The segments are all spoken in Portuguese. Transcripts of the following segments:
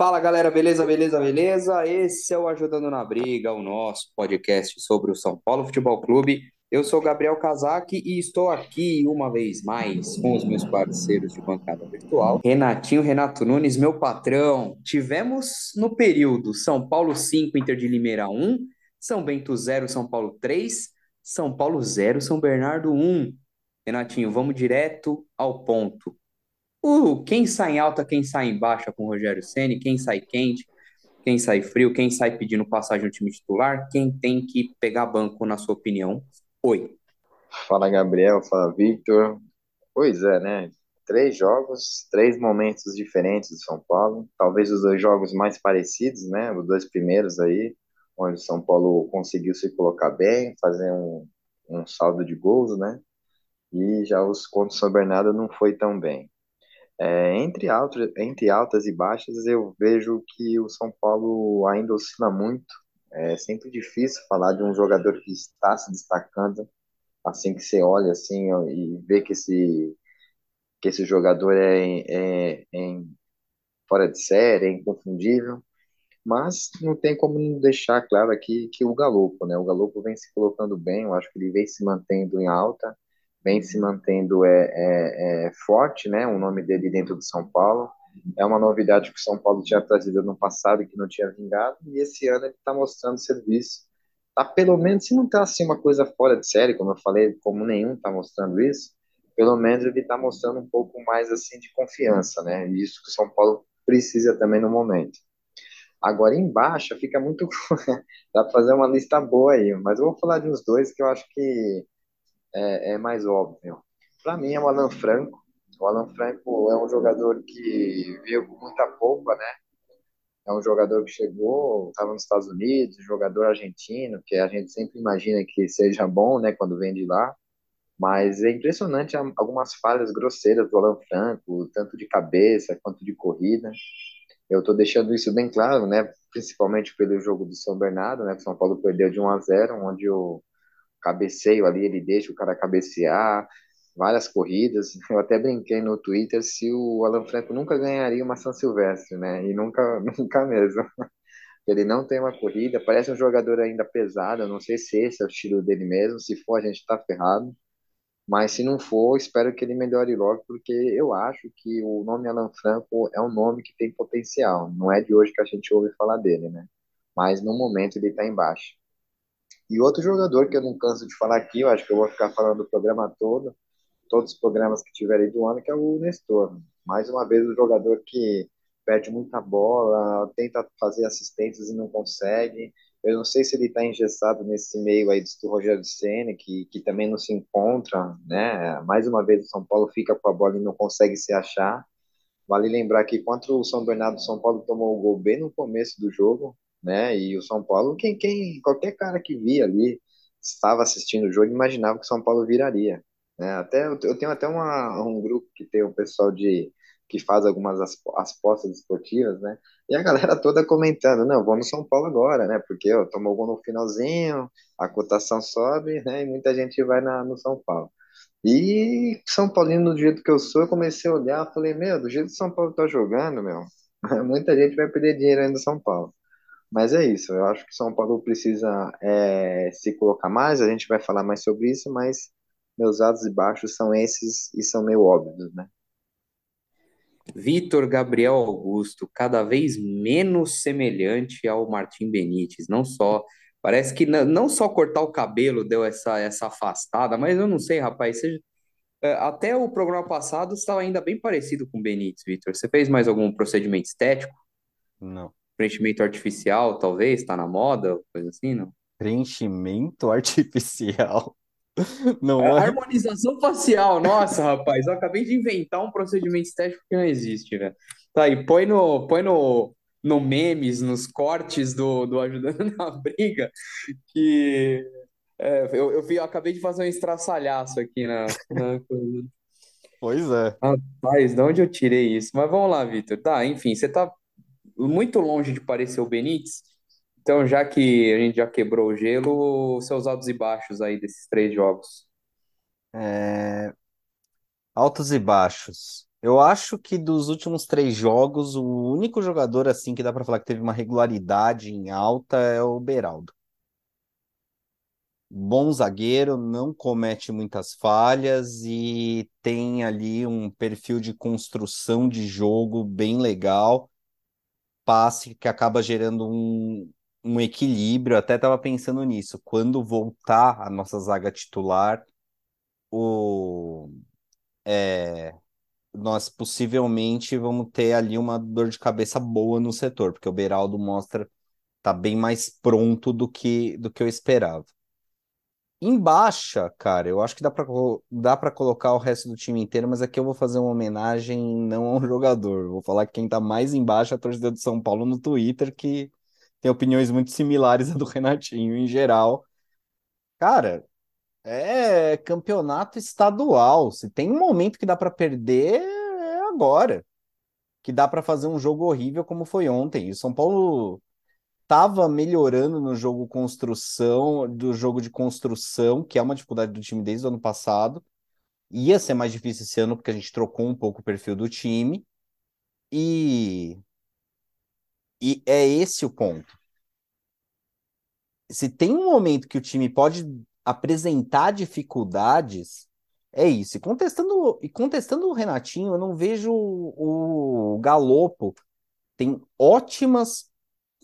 Fala galera, beleza, beleza, beleza? Esse é o Ajudando na Briga, o nosso podcast sobre o São Paulo Futebol Clube. Eu sou Gabriel Casac e estou aqui uma vez mais com os meus parceiros de bancada virtual. Renatinho, Renato Nunes, meu patrão. Tivemos no período São Paulo 5, Inter de Limeira 1, São Bento 0, São Paulo 3, São Paulo 0, São Bernardo 1. Renatinho, vamos direto ao ponto. Quem sai em alta, quem sai em baixa com o Rogério Ceni, quem sai quente, quem sai frio, quem sai pedindo passagem no time titular, quem tem que pegar banco, na sua opinião? Oi. Fala Gabriel, fala Victor. Pois é, né? Três jogos, três momentos diferentes do São Paulo. Talvez os dois jogos mais parecidos, né? Os dois primeiros aí, onde o São Paulo conseguiu se colocar bem, fazer um, um saldo de gols, né? E já os o São Bernardo não foi tão bem. É, entre, altas, entre altas e baixas, eu vejo que o São Paulo ainda oscila muito. É sempre difícil falar de um jogador que está se destacando assim que você olha assim e vê que esse que esse jogador é, é, é fora de série, é inconfundível. Mas não tem como deixar claro aqui que o Galopo, né? O Galopo vem se colocando bem, eu acho que ele vem se mantendo em alta vem se mantendo é, é, é, forte, né? O nome dele dentro do São Paulo. É uma novidade que o São Paulo tinha trazido no passado e que não tinha vingado, e esse ano ele está mostrando serviço. Tá, pelo menos, se não está assim uma coisa fora de série, como eu falei, como nenhum está mostrando isso, pelo menos ele está mostrando um pouco mais assim de confiança, né? E isso que o São Paulo precisa também no momento. Agora, embaixo, fica muito. Dá para fazer uma lista boa aí, mas eu vou falar de uns dois que eu acho que é, é mais óbvio. Para mim é o Alan Franco. O Alan Franco é um jogador que veio com muita pompa, né? É um jogador que chegou, estava nos Estados Unidos, jogador argentino, que a gente sempre imagina que seja bom, né, quando vem de lá. Mas é impressionante algumas falhas grosseiras do Alan Franco, tanto de cabeça quanto de corrida. Eu estou deixando isso bem claro, né, principalmente pelo jogo do São Bernardo, né, que São Paulo perdeu de 1 a 0, onde o cabeceio ali, ele deixa o cara cabecear, várias corridas. Eu até brinquei no Twitter se o Alan Franco nunca ganharia uma São Silvestre, né? E nunca, nunca mesmo. Ele não tem uma corrida, parece um jogador ainda pesado. Não sei se esse é o estilo dele mesmo. Se for, a gente tá ferrado. Mas se não for, espero que ele melhore logo, porque eu acho que o nome Alan Franco é um nome que tem potencial. Não é de hoje que a gente ouve falar dele, né? Mas no momento ele tá embaixo. E outro jogador que eu não canso de falar aqui, eu acho que eu vou ficar falando o programa todo, todos os programas que tiverem do ano, que é o Nestor. Mais uma vez, o jogador que perde muita bola, tenta fazer assistências e não consegue. Eu não sei se ele está engessado nesse meio aí do Rogério Senna, que, que também não se encontra, né? Mais uma vez, o São Paulo fica com a bola e não consegue se achar. Vale lembrar que contra o São Bernardo, o São Paulo tomou o gol bem no começo do jogo, né? E o São Paulo, quem, quem, qualquer cara que via ali, estava assistindo o jogo, imaginava que o São Paulo viraria. Né? Até, eu tenho até uma, um grupo que tem o pessoal de que faz algumas as, apostas esportivas, né? E a galera toda comentando, não, vou no São Paulo agora, né? Porque ó, tomou gol no finalzinho, a cotação sobe, né? E muita gente vai na, no São Paulo. E São Paulino, do jeito que eu sou, eu comecei a olhar, falei, meu, do jeito que São Paulo tá jogando, meu, muita gente vai perder dinheiro ainda no São Paulo. Mas é isso, eu acho que São Paulo precisa é, se colocar mais, a gente vai falar mais sobre isso, mas meus altos e baixos são esses e são meio óbvios, né? Vitor Gabriel Augusto, cada vez menos semelhante ao Martim Benítez, não só parece que não só cortar o cabelo deu essa essa afastada, mas eu não sei, rapaz, você, é, até o programa passado estava ainda bem parecido com o Benítez, Vitor. Você fez mais algum procedimento estético? Não preenchimento artificial, talvez, tá na moda, coisa assim, não? Preenchimento artificial? Não é, é? Harmonização facial, nossa, rapaz, eu acabei de inventar um procedimento estético que não existe, velho. Tá aí, põe no, põe no, no memes, nos cortes do, do Ajudando na Briga, que é, eu, eu, vi, eu acabei de fazer um estraçalhaço aqui na, na coisa. Pois é. Rapaz, de onde eu tirei isso? Mas vamos lá, Vitor. Tá, enfim, você tá muito longe de parecer o Benítez. Então, já que a gente já quebrou o gelo, seus altos e baixos aí desses três jogos. É... Altos e baixos. Eu acho que dos últimos três jogos, o único jogador assim que dá pra falar que teve uma regularidade em alta é o Beraldo. Bom zagueiro, não comete muitas falhas e tem ali um perfil de construção de jogo bem legal. Passe que acaba gerando um, um equilíbrio. Até estava pensando nisso. Quando voltar a nossa zaga titular, o é, nós possivelmente vamos ter ali uma dor de cabeça boa no setor, porque o Beraldo mostra tá bem mais pronto do que do que eu esperava. Em baixa, cara, eu acho que dá para dá colocar o resto do time inteiro, mas aqui eu vou fazer uma homenagem não a um jogador. Vou falar que quem tá mais embaixo é a torcida do São Paulo no Twitter, que tem opiniões muito similares à do Renatinho em geral. Cara, é campeonato estadual. Se tem um momento que dá para perder, é agora. Que dá para fazer um jogo horrível como foi ontem. E o São Paulo estava melhorando no jogo construção, do jogo de construção, que é uma dificuldade do time desde o ano passado. Ia ser mais difícil esse ano porque a gente trocou um pouco o perfil do time. E e é esse o ponto. Se tem um momento que o time pode apresentar dificuldades, é isso. E contestando, e contestando o Renatinho, eu não vejo o, o Galopo tem ótimas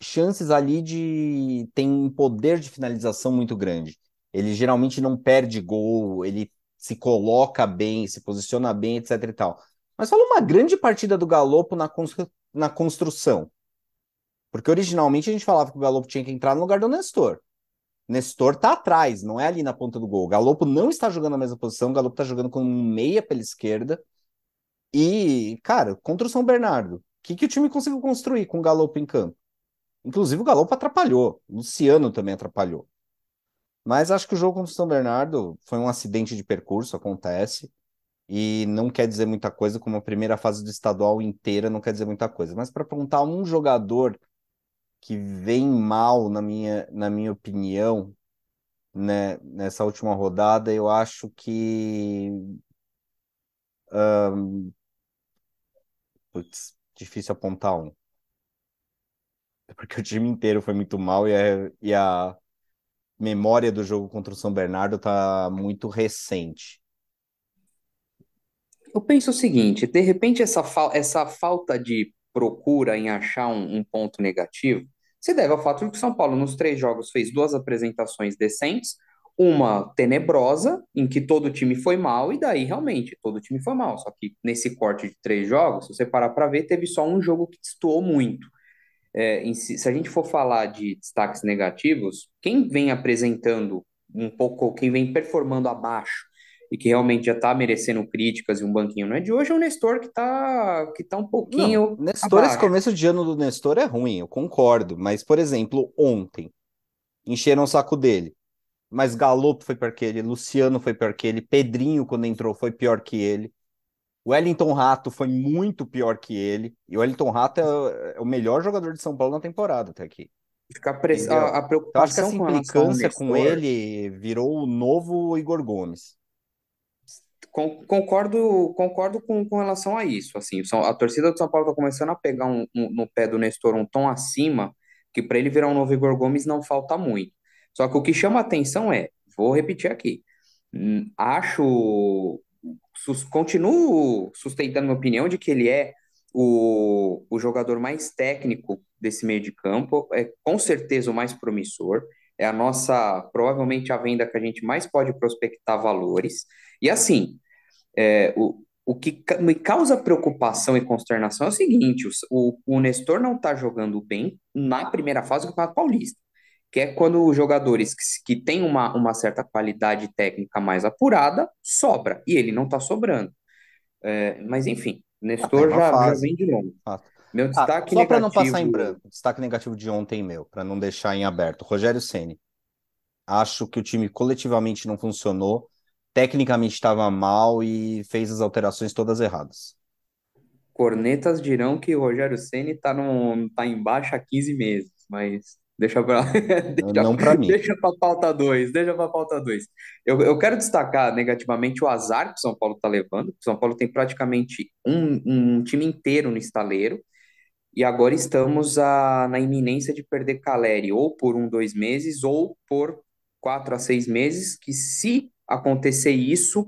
chances ali de tem um poder de finalização muito grande. Ele geralmente não perde gol, ele se coloca bem, se posiciona bem, etc e tal. Mas fala uma grande partida do Galopo na, constru na construção. Porque originalmente a gente falava que o Galopo tinha que entrar no lugar do Nestor. Nestor tá atrás, não é ali na ponta do gol. O Galopo não está jogando na mesma posição, o Galopo tá jogando com um meia pela esquerda. E, cara, contra o São Bernardo, o que, que o time conseguiu construir com o Galopo em campo? Inclusive o Galopo atrapalhou, o Luciano também atrapalhou. Mas acho que o jogo contra o São Bernardo foi um acidente de percurso, acontece. E não quer dizer muita coisa, como a primeira fase do estadual inteira não quer dizer muita coisa. Mas para apontar um jogador que vem mal, na minha, na minha opinião, né, nessa última rodada, eu acho que. Um, putz, difícil apontar um. Porque o time inteiro foi muito mal e a, e a memória do jogo contra o São Bernardo tá muito recente. Eu penso o seguinte: de repente, essa, fa essa falta de procura em achar um, um ponto negativo se deve ao fato de que o São Paulo, nos três jogos, fez duas apresentações decentes, uma tenebrosa, em que todo time foi mal, e daí realmente todo time foi mal. Só que nesse corte de três jogos, se você parar para ver, teve só um jogo que destoou muito. É, si, se a gente for falar de destaques negativos, quem vem apresentando um pouco, quem vem performando abaixo e que realmente já está merecendo críticas e um banquinho não é de hoje, é o Nestor que está que tá um pouquinho. Não, Nestor, abaixo. esse começo de ano do Nestor é ruim, eu concordo. Mas, por exemplo, ontem, encheram o saco dele. Mas Galopo foi pior que ele, Luciano foi pior que ele, Pedrinho, quando entrou, foi pior que ele. O Wellington Rato foi muito pior que ele. E o Wellington Rato é, é o melhor jogador de São Paulo na temporada até aqui. Ficar press... a, a, preocupação eu acho que essa implicância com ele virou o novo Igor Gomes. Concordo, concordo com, com relação a isso. Assim, a torcida do São Paulo está começando a pegar um, um, no pé do Nestor um tom acima, que para ele virar um novo Igor Gomes não falta muito. Só que o que chama atenção é, vou repetir aqui, hum, acho, sus, continuo sustentando minha opinião de que ele é o, o jogador mais técnico desse meio de campo, é com certeza o mais promissor, é a nossa, provavelmente a venda que a gente mais pode prospectar valores. E assim, é, o, o que me causa preocupação e consternação é o seguinte: o, o Nestor não está jogando bem na primeira fase do Campeonato Paulista, que é quando os jogadores que, que têm uma, uma certa qualidade técnica mais apurada sobra, e ele não está sobrando. É, mas enfim, Nestor ah, já, já, vem de longe. Ah. Meu destaque ah, só para não passar em branco, destaque negativo de ontem meu, para não deixar em aberto. Rogério Ceni. Acho que o time coletivamente não funcionou tecnicamente estava mal e fez as alterações todas erradas. Cornetas dirão que o Rogério Ceni está tá embaixo há 15 meses, mas Deixa para Não para mim. Deixa para pauta 2, deixa para pauta 2. Eu, eu quero destacar negativamente o azar que o São Paulo está levando. O São Paulo tem praticamente um, um time inteiro no estaleiro e agora estamos a, na iminência de perder Caleri ou por um, dois meses ou por quatro a seis meses, que se acontecer isso,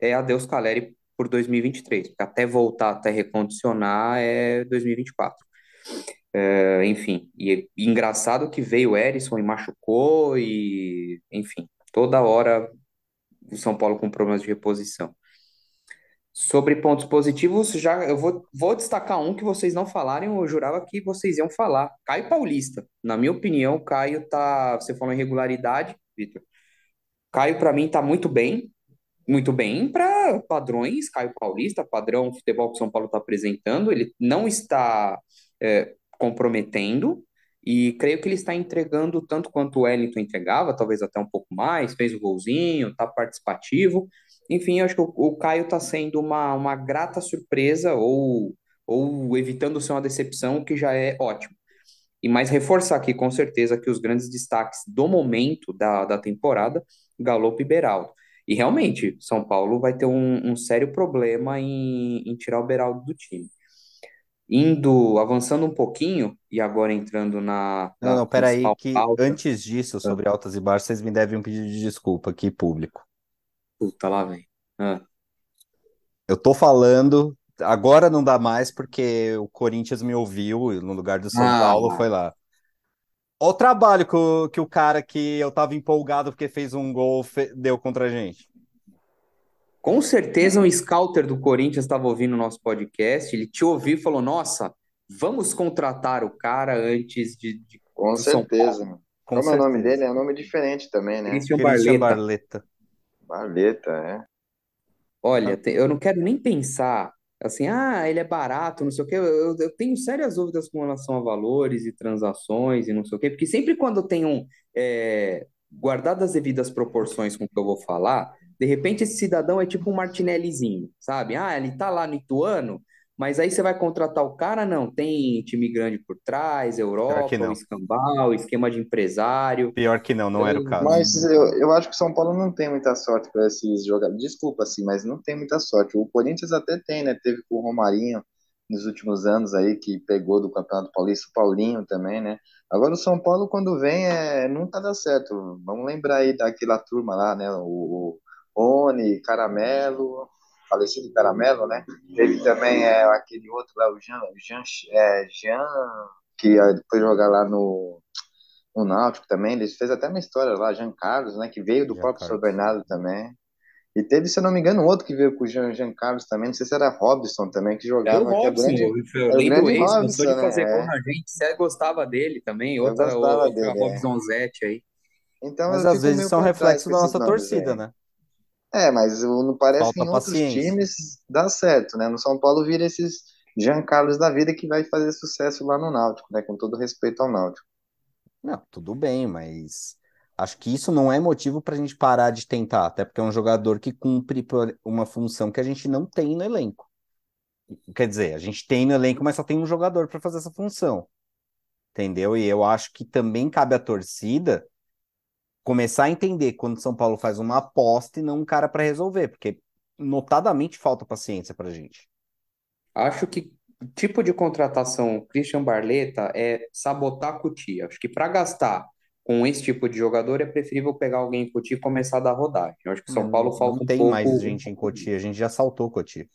é adeus Caleri por 2023, porque até voltar, até recondicionar é 2024. É, enfim, e, e engraçado que veio o Erisson e machucou, e enfim, toda hora o São Paulo com problemas de reposição. Sobre pontos positivos, já eu vou, vou destacar um que vocês não falaram, eu jurava que vocês iam falar. Caio Paulista. Na minha opinião, Caio tá. Você falou em regularidade, Vitor. Caio, para mim, tá muito bem. Muito bem para padrões, Caio Paulista, padrão futebol que o São Paulo está apresentando. Ele não está é, comprometendo, e creio que ele está entregando tanto quanto o Wellington entregava, talvez até um pouco mais, fez o golzinho, está participativo. Enfim, acho que o, o Caio está sendo uma, uma grata surpresa ou, ou evitando ser uma decepção, que já é ótimo. E mais reforçar aqui, com certeza, que os grandes destaques do momento da, da temporada, Galo e Beraldo. E realmente, São Paulo vai ter um, um sério problema em, em tirar o Beraldo do time. Indo, avançando um pouquinho, e agora entrando na, Não, na não, peraí, que pauta. antes disso, sobre altas e baixas, vocês me devem um pedido de desculpa aqui, público. Puta, lá vem. Ah, Eu tô falando, agora não dá mais porque o Corinthians me ouviu no lugar do São Ah, Paulo foi lá. Olha o trabalho que o, que o cara que eu tava empolgado porque fez um gol fe- deu contra a gente. Com certeza um scouter do Corinthians estava ouvindo o nosso podcast, ele te ouviu e falou: Nossa, vamos contratar o cara antes de, de- Com São certeza. mano. Com Como é o nome dele? É um nome diferente também, né? Christian Christian Barleta. Barleta. Barleta, é. Olha, te- eu não quero nem pensar assim, ah, ele é barato, não sei o quê. Eu, eu- eu tenho sérias dúvidas com relação a valores e transações e não sei o quê, porque sempre quando tem um, é, guardado as devidas proporções com o que eu vou falar, de repente esse cidadão é tipo um Martinellizinho, sabe? Ah, ele tá lá no Ituano, mas aí você vai contratar o cara, não, tem time grande por trás, Europa, o não. escambau, esquema de empresário. Pior que não, não era o caso. Mas eu, eu acho que o São Paulo não tem muita sorte para esses jogadores. Desculpa, assim, mas não tem muita sorte. O Corinthians até tem, né? Teve com o Romarinho nos últimos anos aí, que pegou do Campeonato Paulista, o Paulinho também, né? Agora o São Paulo, quando vem, é, nunca dá certo. Vamos lembrar aí daquela turma lá, né? O, Rony, Caramelo, falecido Caramelo, né? Teve também é, aquele outro lá, o Jean, Jean, é, Jean que é, depois jogar lá no o Náutico também, ele fez até uma história lá, Jean Carlos, né, que veio do Jean próprio São. Bernardo também. E teve, se eu não me engano, outro que veio com o Jean, Jean Carlos também, não sei se era Robson também, que É jogava, é o Robson, grande, eu é o lembro gostou Robson, de né? fazer gol É, na gente, você gostava dele também, eu outra, outra dele, é. Robson Zete aí. Então Mas eu às vezes são por trás reflexo com da nossa nomes torcida, aí. né? É, mas não parece que Falta em outros paciência. times dá certo, né? No São Paulo vira esses Jean Carlos da vida que vai fazer sucesso lá no Náutico, né? Com todo respeito ao Náutico. Não, tudo bem, mas acho que isso não é motivo para a gente parar de tentar, até porque é um jogador que cumpre uma função que a gente não tem no elenco. Quer dizer, a gente tem no elenco, mas só tem um jogador para fazer essa função, entendeu? E eu acho que também cabe à torcida começar a entender quando São Paulo faz uma aposta e não um cara para resolver, porque notadamente falta paciência para gente. Acho que o tipo de contratação Christian Barleta é sabotar a Cotia. Acho que para gastar com esse tipo de jogador é preferível pegar alguém em Cotia e começar a dar rodagem. Eu acho que São Paulo Não, falta não um tem pouco. mais gente em Cotia, a gente já saltou Cotia.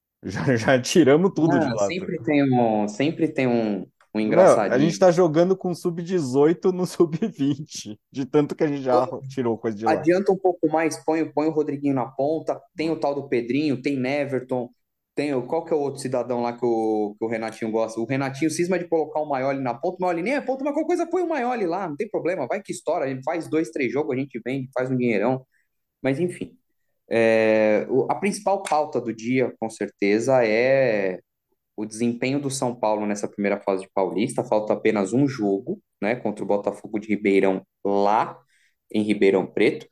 Já, já tiramos tudo de Ah, lá. sempre tem um, sempre tem um, um Meu, a gente engraçadinho. tá jogando com sub-18 no sub-20, de tanto que a gente já tirou coisa de lá. Adianta um pouco mais, põe, põe o Rodriguinho na ponta, tem o tal do Pedrinho, tem Neverton, tem o, qual que é o outro cidadão lá que o, que o Renatinho gosta? O Renatinho cisma de colocar o Maioli na ponta, o Maioli nem é ponta, mas qualquer coisa põe o Maioli lá, não tem problema, vai que estoura, a gente faz dois, três jogos, a gente vende, faz um dinheirão, mas enfim. É, a principal pauta do dia, com certeza, é o desempenho do São Paulo nessa primeira fase de Paulista. Falta apenas um jogo, né, contra o Botafogo de Ribeirão, lá em Ribeirão Preto,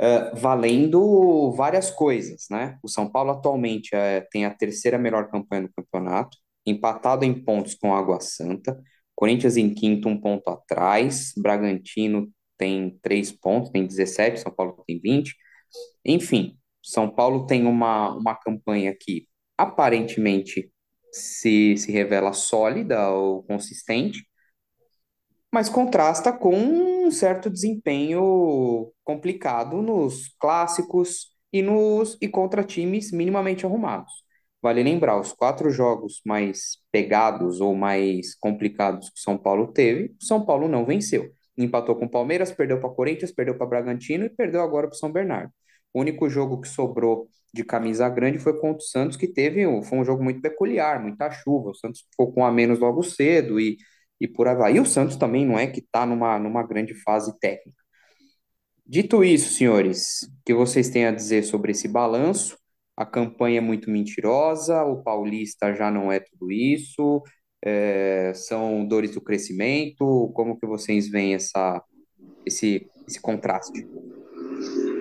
eh, valendo várias coisas, né? O São Paulo atualmente eh, tem a terceira melhor campanha do campeonato, empatado em pontos com a Água Santa, Corinthians em quinto, um ponto atrás. Bragantino tem três pontos, tem 17, São Paulo tem 20. Enfim, São Paulo tem uma, uma campanha que aparentemente se, se revela sólida ou consistente, mas contrasta com um certo desempenho complicado nos clássicos e nos e contra times minimamente arrumados. Vale lembrar, os quatro jogos mais pegados ou mais complicados que o São Paulo teve, o São Paulo não venceu. Empatou com o Palmeiras, perdeu para Corinthians, perdeu para Bragantino e perdeu agora para o São Bernardo. O único jogo que sobrou de camisa grande foi contra o Santos, que teve foi um jogo muito peculiar, muita chuva. O Santos ficou com a menos logo cedo e, e por aí vai. E o Santos também não é que está numa, numa grande fase técnica. Dito isso, senhores, o que vocês têm a dizer sobre esse balanço? A campanha é muito mentirosa, o Paulista já não é tudo isso, é, são dores do crescimento. Como que vocês veem essa, esse, esse contraste?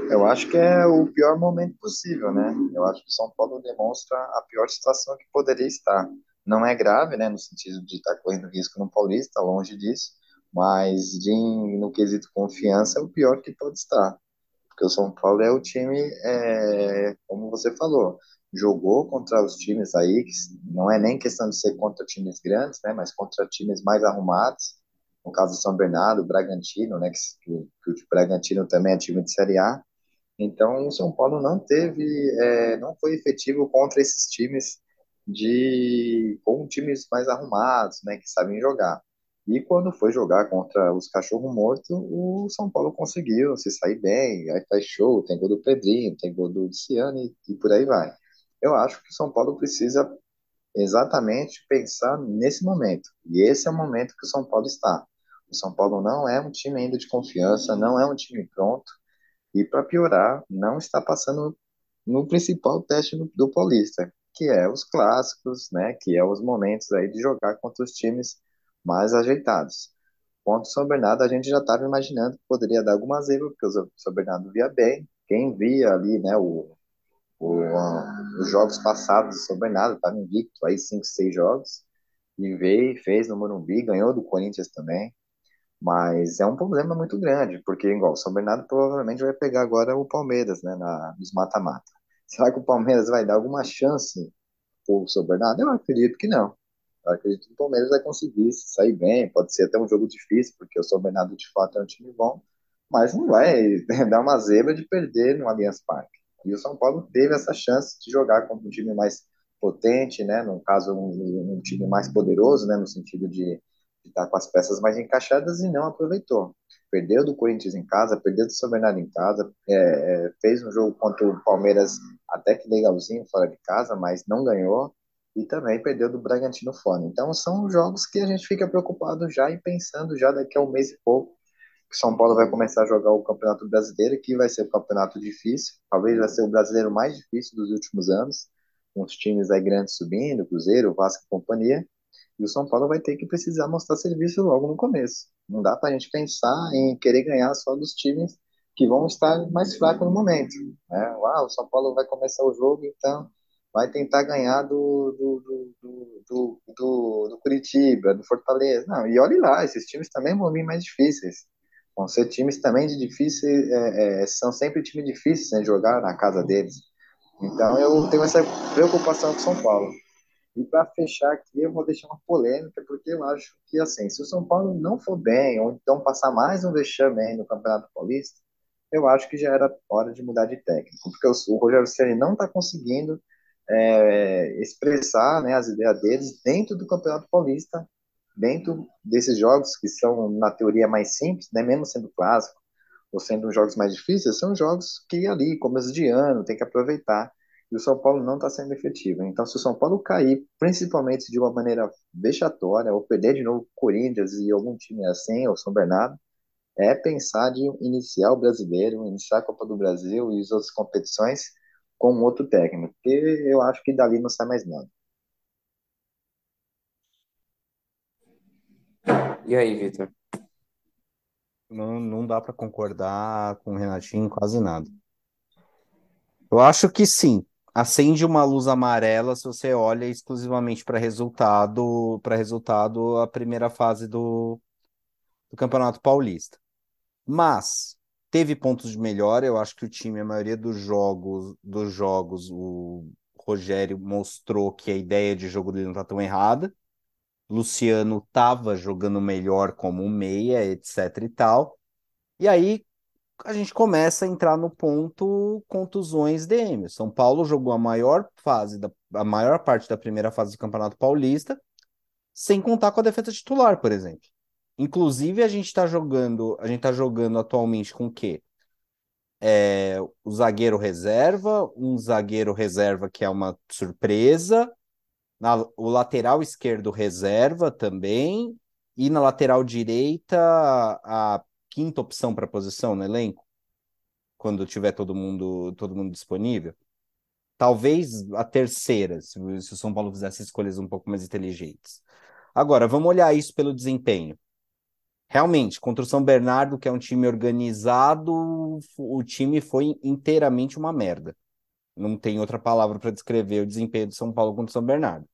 Eu acho que é o pior momento possível, né? Eu acho que o São Paulo demonstra a pior situação que poderia estar. Não é grave, né, no sentido de estar correndo risco no Paulista, longe disso, mas de, no quesito confiança é o pior que pode estar. Porque o São Paulo é o time, é, como você falou, jogou contra os times aí, que não é nem questão de ser contra times grandes, né, mas contra times mais arrumados, no caso do São Bernardo, Bragantino, né, que, que o Bragantino também é time de Série A, então, o São Paulo não teve, é, não foi efetivo contra esses times de com times mais arrumados, né, que sabem jogar. E quando foi jogar contra os cachorro morto, o São Paulo conseguiu se sair bem, aí faz show, tem gol do Pedrinho, tem gol do Luciano e, e por aí vai. Eu acho que o São Paulo precisa exatamente pensar nesse momento. E esse é o momento que o São Paulo está. O São Paulo não é um time ainda de confiança, não é um time pronto. E para piorar, não está passando no principal teste do, Paulista, que é os clássicos, né? Que é os momentos aí de jogar contra os times mais ajeitados. Contra o São Bernardo, a gente já estava imaginando que poderia dar alguma zebra, porque o São Bernardo via bem. Quem via ali, né, o, o, os jogos passados do São Bernardo, estava invicto aí 5, 6 jogos, e veio, fez no Morumbi, ganhou do Corinthians também. Mas é um problema muito grande, porque, igual, o São Bernardo provavelmente vai pegar agora o Palmeiras, né, na, nos mata-mata. Será que o Palmeiras vai dar alguma chance pro São Bernardo? Eu acredito que não. Eu acredito que o Palmeiras vai conseguir sair bem, pode ser até um jogo difícil, porque o São Bernardo de fato é um time bom, mas não vai dar uma zebra de perder no Allianz Parque. E o São Paulo teve essa chance de jogar contra um time mais potente, né, no caso um, um time mais poderoso, né, no sentido de está com as peças mais encaixadas e não aproveitou. Perdeu do Corinthians em casa, perdeu do São Bernardo em casa, é, é, fez um jogo contra o Palmeiras até que legalzinho fora de casa, mas não ganhou e também perdeu do Bragantino fora. Então são jogos que a gente fica preocupado já e pensando já daqui a um mês e pouco que São Paulo vai começar a jogar o Campeonato Brasileiro, que vai ser um campeonato difícil, talvez vai ser o brasileiro mais difícil dos últimos anos, com os times aí grandes subindo, Cruzeiro, Vasco e companhia. E o São Paulo vai ter que precisar mostrar serviço logo no começo. Não dá para a gente pensar em querer ganhar só dos times que vão estar mais fracos no momento. Né? Ah, o São Paulo vai começar o jogo, então vai tentar ganhar do, do, do, do, do, Curitiba, do Fortaleza. Não, e olhe lá, esses times também vão vir mais difíceis. Vão ser times também de difíceis, é, é, são sempre times difíceis né, jogar na casa deles. Então eu tenho essa preocupação com São Paulo. E para fechar aqui, eu vou deixar uma polêmica, porque eu acho que, assim, se o São Paulo não for bem, ou então passar mais um vexame no Campeonato Paulista, eu acho que já era hora de mudar de técnico, porque o, o Rogério Ceni não está conseguindo é, expressar né, as ideias deles dentro do Campeonato Paulista, dentro desses jogos que são, na teoria, mais simples, né, mesmo sendo clássico, ou sendo jogos mais difíceis, são jogos que ali, começo de ano, tem que aproveitar e o São Paulo não está sendo efetivo. Então, se o São Paulo cair, principalmente de uma maneira vexatória, ou perder de novo o Corinthians e algum time assim, ou São Bernardo, é pensar de iniciar o brasileiro, iniciar a Copa do Brasil e as outras competições com outro técnico, porque eu acho que dali não sai mais nada. E aí, Vitor? Não, não dá para concordar com o Renatinho quase nada. Eu acho que sim, acende uma luz amarela se você olha exclusivamente para resultado, para resultado a primeira fase do, do Campeonato Paulista. Mas teve pontos de melhora, eu acho que o time, a maioria dos jogos, dos jogos, o Rogério mostrou que a ideia de jogo dele não está tão errada. Luciano estava jogando melhor como meia, etc e tal. E aí a gente começa a entrar no ponto contusões DM. São Paulo jogou a maior fase, da, a maior parte da primeira fase do Campeonato Paulista, sem contar com a defesa titular, por exemplo. Inclusive, a gente está jogando, a gente tá jogando atualmente com o quê? É, o zagueiro reserva, um zagueiro reserva que é uma surpresa, na, o lateral esquerdo reserva também, e na lateral direita a quinta opção para posição no elenco, quando tiver todo mundo, todo mundo disponível. Talvez a terceira, se, se o São Paulo fizesse escolhas um pouco mais inteligentes. Agora, vamos olhar isso pelo desempenho. Realmente, contra o São Bernardo, que é um time organizado, o time foi inteiramente uma merda. Não tem outra palavra para descrever o desempenho do São Paulo contra o São Bernardo.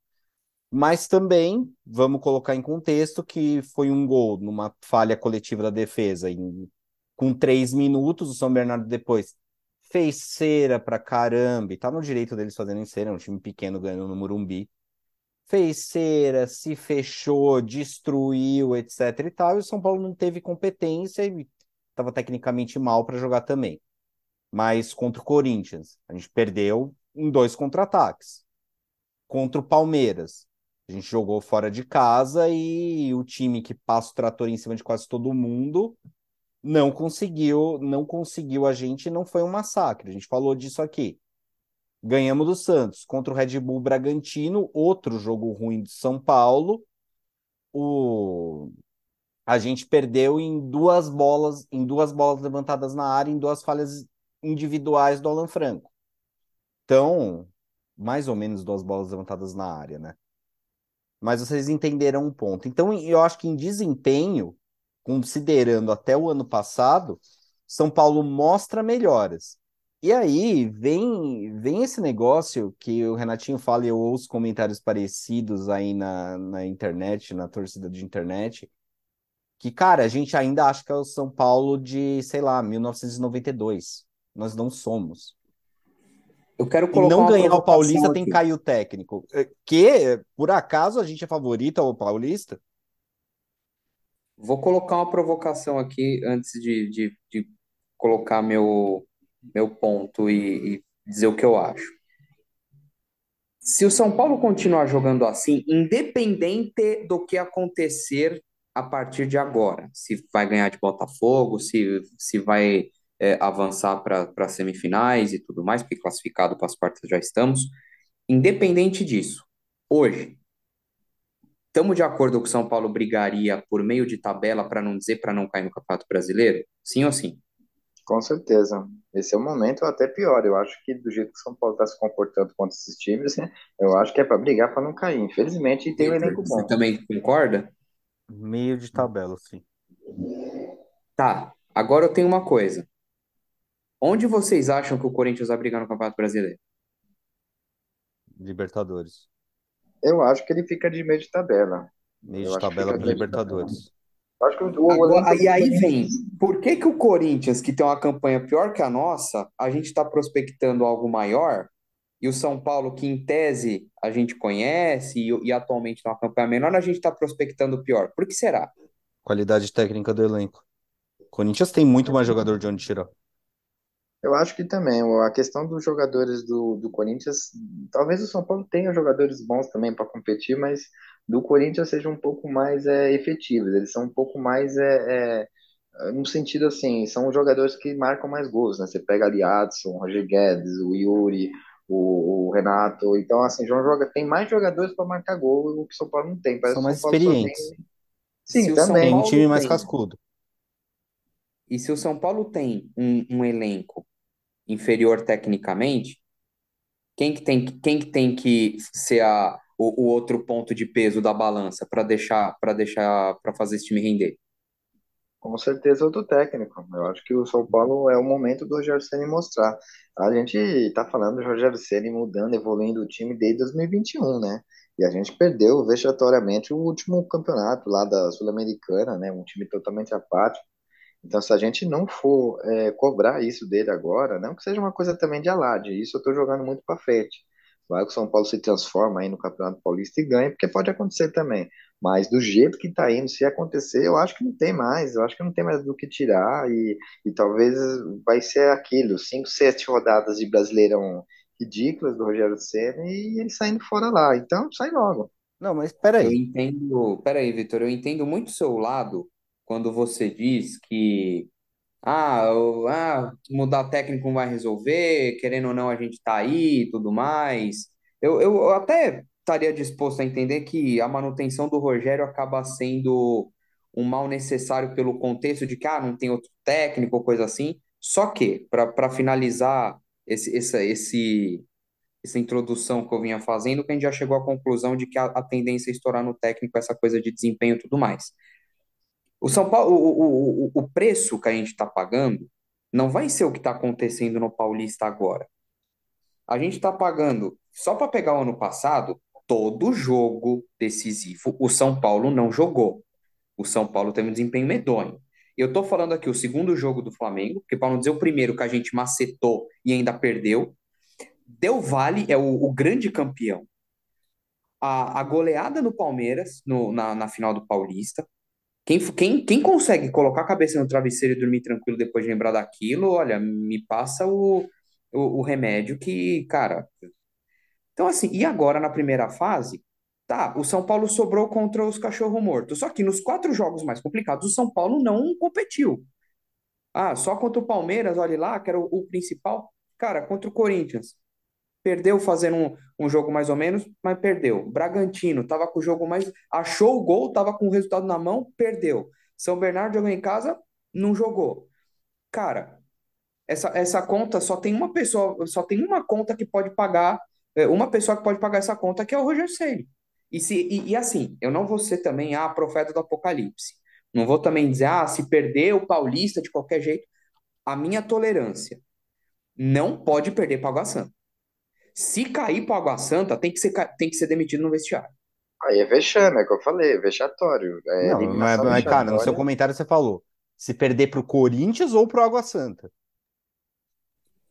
Mas também vamos colocar em contexto que foi um gol numa falha coletiva da defesa. Em, com três minutos, o São Bernardo depois fez cera pra caramba. E tá no direito deles fazerem cera, é um time pequeno ganhando no Murumbi. Fez cera, se fechou, destruiu, etc e tal. E o São Paulo não teve competência e estava tecnicamente mal para jogar também. Mas contra o Corinthians, a gente perdeu em dois contra-ataques. Contra o Palmeiras, a gente jogou fora de casa e o time que passa o trator em cima de quase todo mundo não conseguiu, não conseguiu a gente, não foi um massacre. A gente falou disso aqui. Ganhamos do Santos contra o Red Bull Bragantino, outro jogo ruim de São Paulo. O a gente perdeu em duas bolas, em duas bolas levantadas na área, em duas falhas individuais do Alan Franco. Então, mais ou menos duas bolas levantadas na área, né? Mas vocês entenderam um ponto. Então, eu acho que em desempenho, considerando até o ano passado, São Paulo mostra melhoras. E aí vem, vem esse negócio que o Renatinho fala e eu ouço comentários parecidos aí na, na internet, na torcida de internet, que, cara, a gente ainda acha que é o São Paulo de, sei lá, 1992. Nós não somos. Eu quero colocar e não ganhar o Paulista aqui. tem cair o técnico. É, que, por acaso, a gente é favorito ao Paulista? Vou colocar uma provocação aqui antes de, de, de colocar meu, meu ponto e, e dizer o que eu acho. Se o São Paulo continuar jogando assim, independente do que acontecer a partir de agora, se vai ganhar de Botafogo, se, se vai é, avançar para semifinais e tudo mais, porque classificado para as quartas já estamos. Independente disso, hoje, estamos de acordo que o São Paulo brigaria por meio de tabela, para não dizer para não cair no Campeonato Brasileiro? Sim ou sim? Com certeza. Esse é o momento até pior. Eu acho que do jeito que o São Paulo está se comportando contra esses times, eu acho que é para brigar para não cair. Infelizmente, tem um elenco bom. Você também concorda? Meio de tabela, sim. Tá. Agora eu tenho uma coisa. Onde vocês acham que o Corinthians vai brigar no Campeonato Brasileiro? Libertadores. Eu acho que ele fica de meio de tabela. Meio de tabela para Libertadores. Acho que o Agora, aí, aí vem, por que que o Corinthians, que tem uma campanha pior que a nossa, a gente está prospectando algo maior, e o São Paulo, que em tese a gente conhece e, e atualmente tem uma campanha menor, a gente está prospectando pior? Por que será? Qualidade técnica do elenco. O Corinthians tem muito mais jogador de onde tirar. Eu acho que também, a questão dos jogadores do, do Corinthians, talvez o São Paulo tenha jogadores bons também para competir, mas do Corinthians seja um pouco mais é, efetivos, eles são um pouco mais, é, é, no sentido assim, são jogadores que marcam mais gols, né? Você pega ali Adson, o Roger Guedes, o Yuri, o, o, Renato, então assim, João joga, tem mais jogadores para marcar gol, o que o São Paulo não tem. Parece são mais experientes. Tem... Sim, também. Tem um time mais cascudo. E se o São Paulo tem um, um elenco inferior tecnicamente, quem que tem, quem que, tem que ser a, o, o outro ponto de peso da balança para deixar para deixar para fazer esse time render? Com certeza outro técnico. Eu acho que o São Paulo é o momento do Rogério Ceni mostrar. A gente está falando do Rogério Ceni mudando, evoluindo o time desde 2021, né? E a gente perdeu vexatoriamente o último campeonato lá da Sul-Americana, né? Um time totalmente apático. Então, se a gente não for é, cobrar isso dele agora, não que seja uma coisa também de alarde, isso eu estou jogando muito para frente. Vai que o São Paulo se transforma aí no Campeonato Paulista e ganha, porque pode acontecer também. Mas do jeito que está indo, se acontecer, eu acho que não tem mais. Eu acho que não tem mais do que tirar. E, e talvez vai ser aquilo: cinco, sete rodadas de Brasileirão ridículas do Rogério Senna e ele saindo fora lá. Então, sai logo. Não, mas Eu peraí. entendo, peraí, Vitor, eu entendo muito o seu lado quando você diz que ah, o- ah, mudar técnico não vai resolver, querendo ou não, a gente tá aí e tudo mais. Eu, eu, eu até estaria disposto a entender que a manutenção do Rogério acaba sendo um mal necessário pelo contexto de que ah, não tem outro técnico ou coisa assim. Só que, para finalizar esse, essa, esse, essa introdução que eu vinha fazendo, que a gente já chegou à conclusão de que a, a tendência é estourar no técnico essa coisa de desempenho e tudo mais. O São Paulo, o, o, o preço que a gente está pagando não vai ser o que está acontecendo no Paulista agora. A gente está pagando, só para pegar o ano passado, todo jogo decisivo, o São Paulo não jogou. O São Paulo teve um desempenho medonho. Eu tô falando aqui o segundo jogo do Flamengo, porque para não dizer o primeiro que a gente macetou e ainda perdeu, Del Valle é o, o grande campeão. A, a goleada no Palmeiras, no, na, na final do Paulista, quem, quem, quem consegue colocar a cabeça no travesseiro e dormir tranquilo depois de lembrar daquilo, olha, me passa o, o, o remédio que, cara. Então, assim, e agora na primeira fase? Tá, o São Paulo sobrou contra os cachorro-morto. Só que nos quatro jogos mais complicados, o São Paulo não competiu. Ah, só contra o Palmeiras, olha lá, que era o, o principal. Cara, contra o Corinthians. Perdeu fazendo um, um jogo mais ou menos, mas perdeu. Bragantino tava com o jogo mais. Achou o gol, tava com o resultado na mão, perdeu. São Bernardo jogou em casa, não jogou. Cara, essa, essa conta só tem uma pessoa, só tem uma conta que pode pagar, é, uma pessoa que pode pagar essa conta, que é o Roger Ceni. E, se, e, e assim, eu não vou ser também a profeta do apocalipse. Não vou também dizer, ah, se perder o Paulista de qualquer jeito. A minha tolerância não pode perder para Água Santa. Se cair para Água Santa, tem que ser, tem que ser demitido no vestiário. Aí é vexame, é o que eu falei, é vexatório. É Não, mas, mas, cara, no seu comentário você falou se perder pro Corinthians ou pro Água Santa.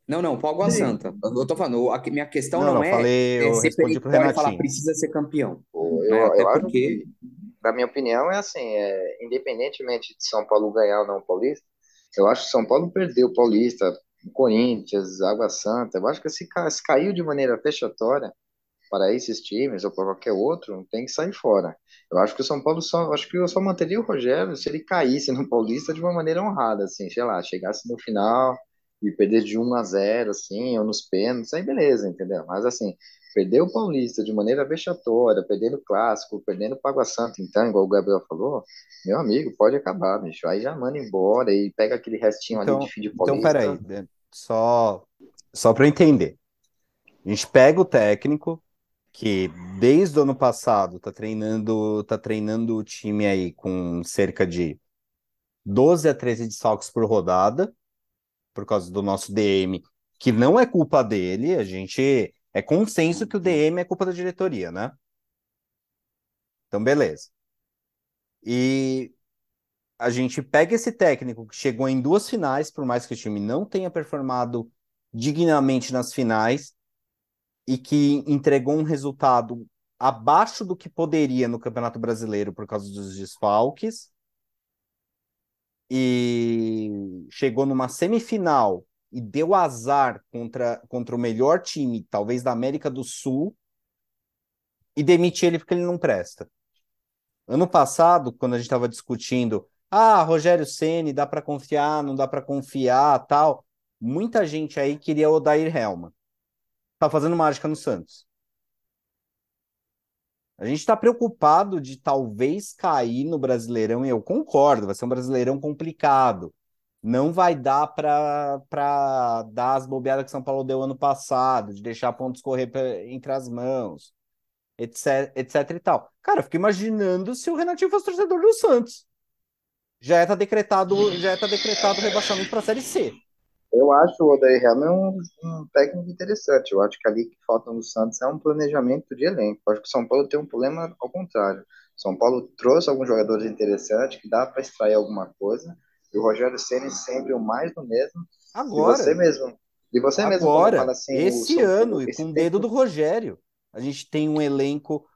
Não, não, para Água Sim. Santa. Eu tô falando, a minha questão Não, não, não, é, falei, é eu ser respondi pro peremptório e falar precisa ser campeão. Pô, Né? Eu, Até eu acho porque que, na minha opinião, é assim, é, independentemente de São Paulo ganhar ou não o Paulista, eu acho que São Paulo perdeu o Paulista, Corinthians, Água Santa, eu acho que se, se caiu de maneira fechatória para esses times ou para qualquer outro, tem que sair fora. Eu acho que o São Paulo só, acho que eu só manteria o Rogério se ele caísse no Paulista de uma maneira honrada, assim, sei lá, chegasse no final e perdesse de 1 a 0, assim, ou nos pênaltis, aí beleza, entendeu? Mas assim, perder o Paulista de maneira vexatória, perdendo o clássico, perdendo o Água Santa, então, igual o Gabriel falou, meu amigo, pode acabar, bicho. Aí já manda embora e pega aquele restinho ali Então, de fim de então Paulista. peraí, né? só, só para eu entender. A gente pega o técnico que desde o ano passado tá treinando, tá treinando o time aí com cerca de 12 a 13 desfalques por rodada, por causa do nosso DM, que não é culpa dele, a gente é consenso que o DM é culpa da diretoria, né? Então, beleza. E a gente pega esse técnico que chegou em duas finais, por mais que o time não tenha performado dignamente nas finais, e que entregou um resultado abaixo do que poderia no Campeonato Brasileiro por causa dos desfalques, e chegou numa semifinal e deu azar contra, contra o melhor time, talvez da América do Sul, e demite ele porque ele não presta. Ano passado, quando a gente estava discutindo, ah, Rogério Ceni, dá para confiar, não dá para confiar, tal, muita gente aí queria o Odair Helman. Tá fazendo mágica no Santos. A gente está preocupado de talvez cair no Brasileirão, e eu concordo, vai ser um Brasileirão complicado. Não vai dar para dar as bobeadas que São Paulo deu ano passado, de deixar pontos correr pra- entre as mãos, etc, etc e tal. Cara, eu fico imaginando se o Renatinho fosse torcedor do Santos. já está decretado, já está decretado rebaixamento para a Série C. Eu acho o Odair Helman um, um, técnico interessante. Eu acho que ali que falta no Santos é um planejamento de elenco. Eu acho que o São Paulo tem um problema ao contrário. São Paulo trouxe alguns jogadores interessantes que dá para extrair alguma coisa. E o Rogério Ceni sempre o mais do mesmo. Agora. E você mesmo. E você agora, mesmo fala assim, esse ano, e com o dedo do Rogério, a gente tem um elenco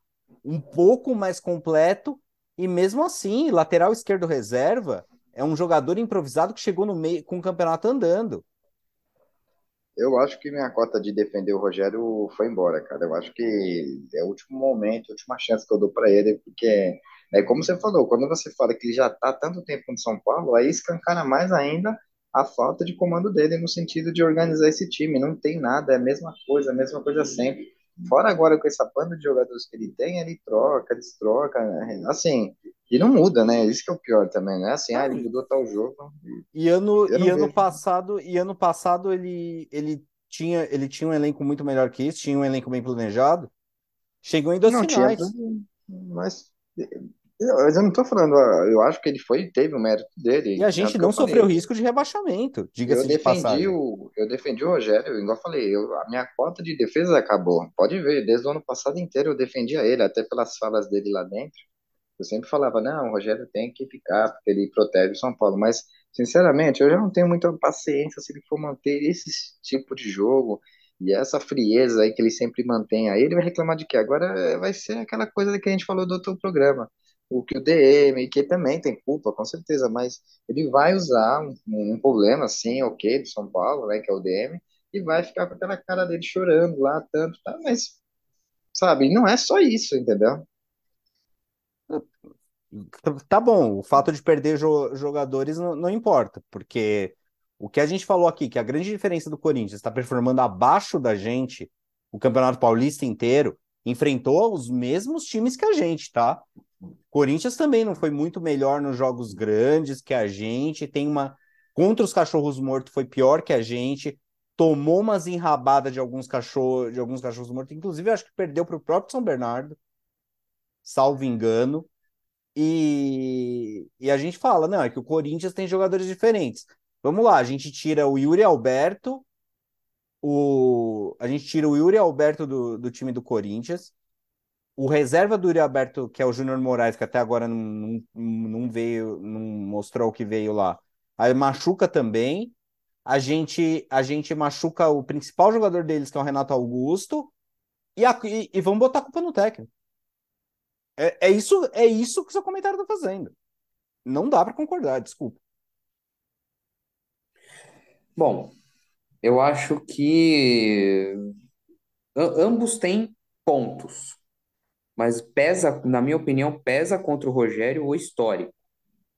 um pouco mais completo e mesmo assim, lateral esquerdo reserva é um jogador improvisado que chegou no meio com o campeonato andando. Eu acho que minha cota de defender o Rogério foi embora, cara. Eu acho que é o último momento, a última chance que eu dou para ele, porque é como você falou, quando você fala que ele já tá tanto tempo no São Paulo, aí escancara mais ainda a falta de comando dele no sentido de organizar esse time. Não tem nada, é a mesma coisa, a mesma coisa sempre. Fora agora com essa banda de jogadores que ele tem, ele troca, destroca, né? assim, e não muda, né? Isso que é o pior também, né? Assim, ah, ele mudou tal jogo. E, e ano, e ano passado, e ano passado ele, ele tinha, ele tinha um elenco muito melhor que isso, tinha um elenco bem planejado. Chegou em dois não, finais. Tinha, mas eu, eu não tô falando, eu acho que ele foi teve o mérito dele. E a gente não sofreu risco de rebaixamento, diga-se de passagem. O, eu defendi o Rogério, igual eu falei, eu, a minha cota de defesa acabou. Pode ver, desde o ano passado inteiro eu defendia ele, até pelas falas dele lá dentro. Eu sempre falava, não, o Rogério tem que ficar, porque ele protege o São Paulo. Mas, sinceramente, eu já não tenho muita paciência se ele for manter esse tipo de jogo e essa frieza aí que ele sempre mantém aí. Ele vai reclamar de quê? Agora vai ser aquela coisa que a gente falou do outro programa o que o DM, que também tem culpa, com certeza, mas ele vai usar um, um problema, assim, ok, do São Paulo, né, que é o DM, e vai ficar com aquela cara dele chorando lá, tanto, tá, mas, sabe, não é só isso, entendeu? Tá bom, o fato de perder jo jogadores não, não importa, porque o que a gente falou aqui, que a grande diferença do Corinthians está performando abaixo da gente, o Campeonato Paulista inteiro, enfrentou os mesmos times que a gente, tá? Corinthians também não foi muito melhor nos jogos grandes que a gente. Tem uma. Contra os cachorros mortos foi pior que a gente. Tomou umas enrabadas de alguns cachorros, de alguns cachorros mortos. Inclusive, acho que perdeu para o próprio São Bernardo, salvo engano. E, e a gente fala, não, é que o Corinthians tem jogadores diferentes. Vamos lá, a gente tira o Yuri Alberto, o... a gente tira o Yuri Alberto do, do time do Corinthians, o reserva do Yuri Alberto, que é o Júnior Moraes, que até agora não, não, veio, não mostrou o que veio lá. Aí machuca também. A gente, a gente machuca o principal jogador deles, que é o Renato Augusto, e, a, e, e vamos botar a culpa no técnico. É, é, isso, é isso que o seu comentário está fazendo. Não dá para concordar, desculpa. Bom, eu acho que ambos têm pontos mas pesa, na minha opinião, pesa contra o Rogério o histórico,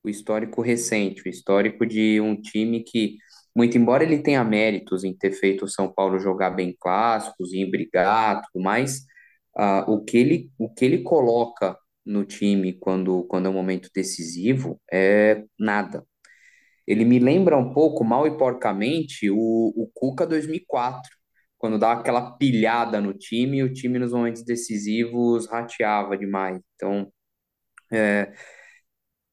o histórico recente, o histórico de um time que, muito embora ele tenha méritos em ter feito o São Paulo jogar bem clássicos, em brigar, tudo mais, uh, o que ele, o que ele coloca no time quando, quando é um momento decisivo é nada. Ele me lembra um pouco, mal e porcamente, o, o Cuca 2004, quando dava aquela pilhada no time, o time nos momentos decisivos rateava demais. Então, é,